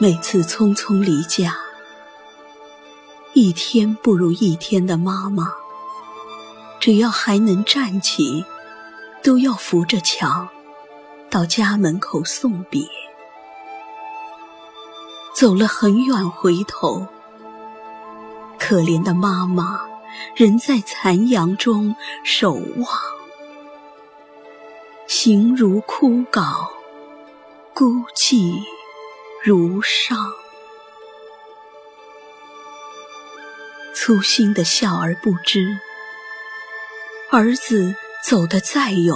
每次匆匆离家，一天不如一天的妈妈，只要还能站起，都要扶着墙到家门口送别。走了很远，回头，可怜的妈妈仍在残阳中守望，形如枯槁，孤寂。如上，粗心的笑而不知，儿子走得再远，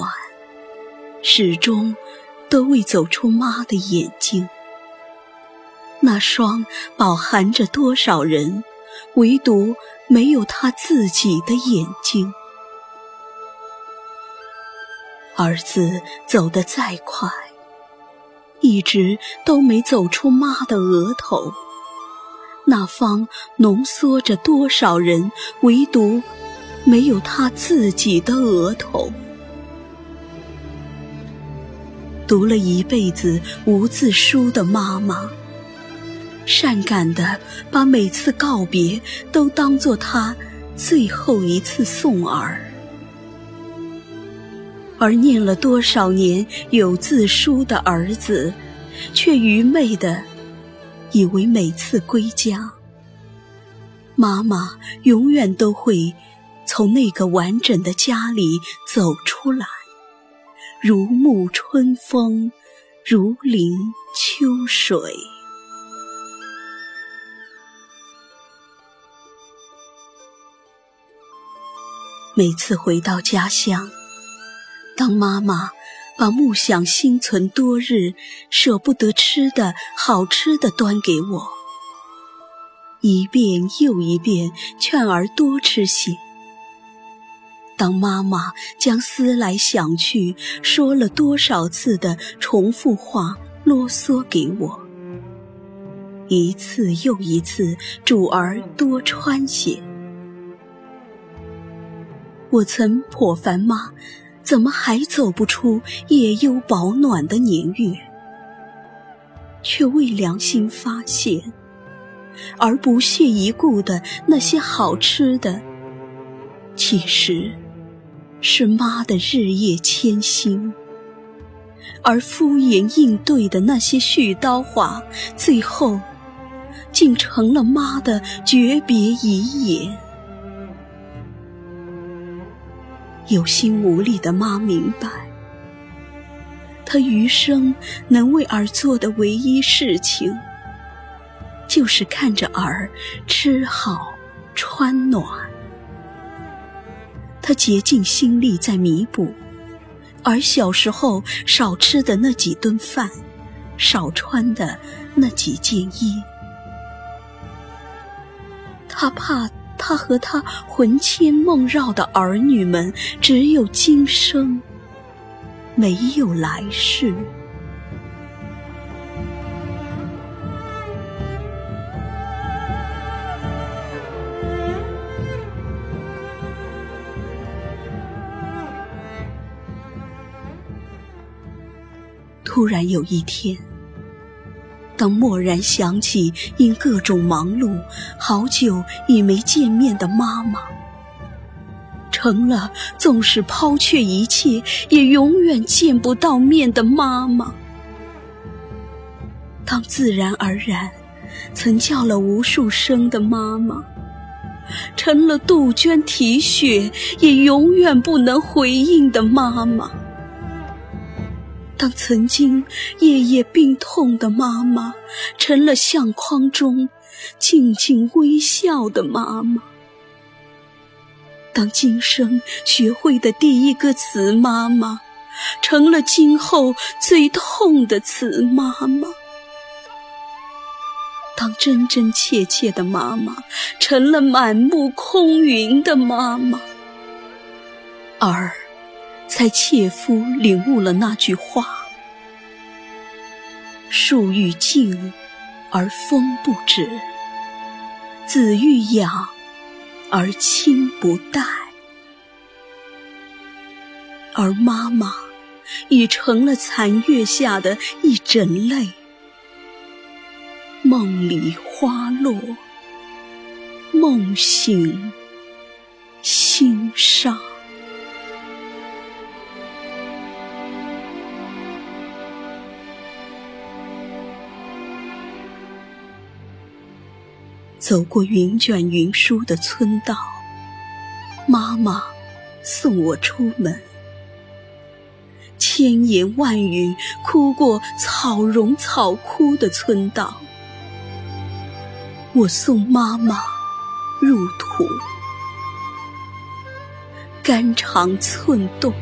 始终都未走出妈的眼睛。那双饱含着多少人，唯独没有他自己的眼睛。儿子走得再快。一直都没走出妈的额头，那方浓缩着多少人，唯独没有他自己的额头。读了一辈子无字书的妈妈，善感的把每次告别都当作他最后一次送儿。而念了多少年有字书的儿子，却愚昧的以为每次归家，妈妈永远都会从那个完整的家里走出来，如沐春风，如临秋水。每次回到家乡。当妈妈把木想心存多日、舍不得吃的好吃的端给我，一遍又一遍劝儿多吃些；当妈妈将思来想去说了多少次的重复话啰嗦给我，一次又一次嘱儿多穿些，我曾颇烦妈。怎么还走不出夜幽保暖的年月？却为良心发现，而不屑一顾的那些好吃的，其实是妈的日夜千辛；而敷衍应对的那些絮叨话，最后竟成了妈的诀别遗言。有心无力的妈明白，她余生能为儿做的唯一事情，就是看着儿吃好穿暖。她竭尽心力在弥补儿小时候少吃的那几顿饭，少穿的那几件衣。她怕。他和他魂牵梦绕的儿女们，只有今生，没有来世。突然有一天。当蓦然想起因各种忙碌，好久已没见面的妈妈，成了纵使抛却一切也永远见不到面的妈妈；当自然而然曾叫了无数声的妈妈，成了杜鹃啼血也永远不能回应的妈妈。当曾经夜夜病痛的妈妈，成了相框中静静微笑的妈妈；当今生学会的第一个词“妈妈”，成了今后最痛的词“妈妈”；当真真切切的妈妈，成了满目空云的妈妈，而。才切肤领悟了那句话：“树欲静而风不止，子欲养而亲不待。”而妈妈已成了残月下的一枕泪，梦里花落，梦醒心伤。走过云卷云舒的村道，妈妈送我出门。千言万语哭过草荣草枯的村道，我送妈妈入土。肝肠寸动，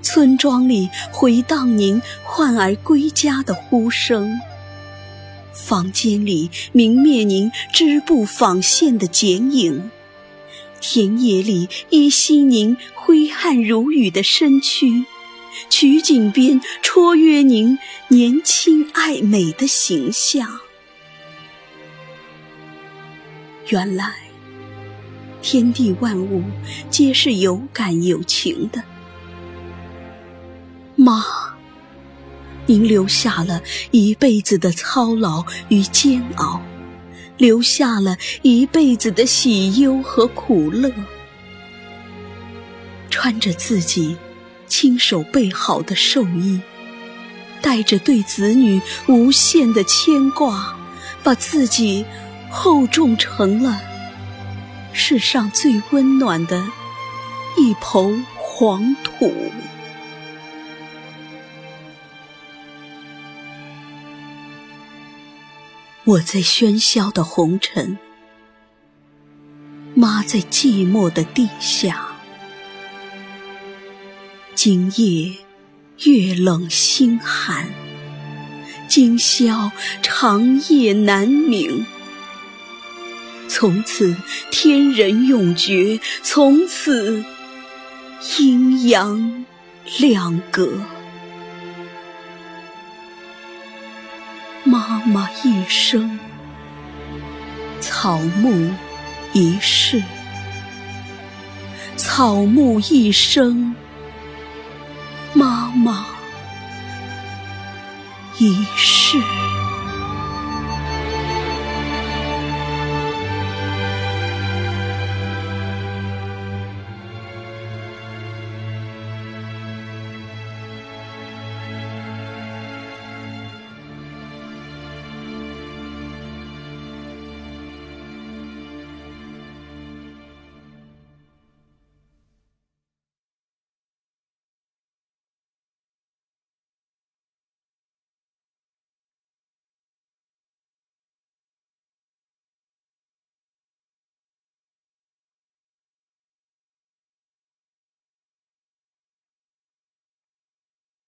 村庄里回荡您唤儿归家的呼声。房间里明灭您织布纺线的剪影，田野里依稀您挥汗如雨的身躯，取景边绰约您年轻爱美的形象。原来，天地万物皆是有感有情的，妈。您留下了一辈子的操劳与煎熬，留下了一辈子的喜忧和苦乐。穿着自己亲手备好的寿衣，带着对子女无限的牵挂，把自己厚重成了世上最温暖的一抔黄土。我在喧嚣的红尘，妈在寂寞的地下。今夜月冷星寒，今宵长夜难明。从此天人永绝，从此阴阳两隔。妈妈一生，草木一世；草木一生，妈妈一世。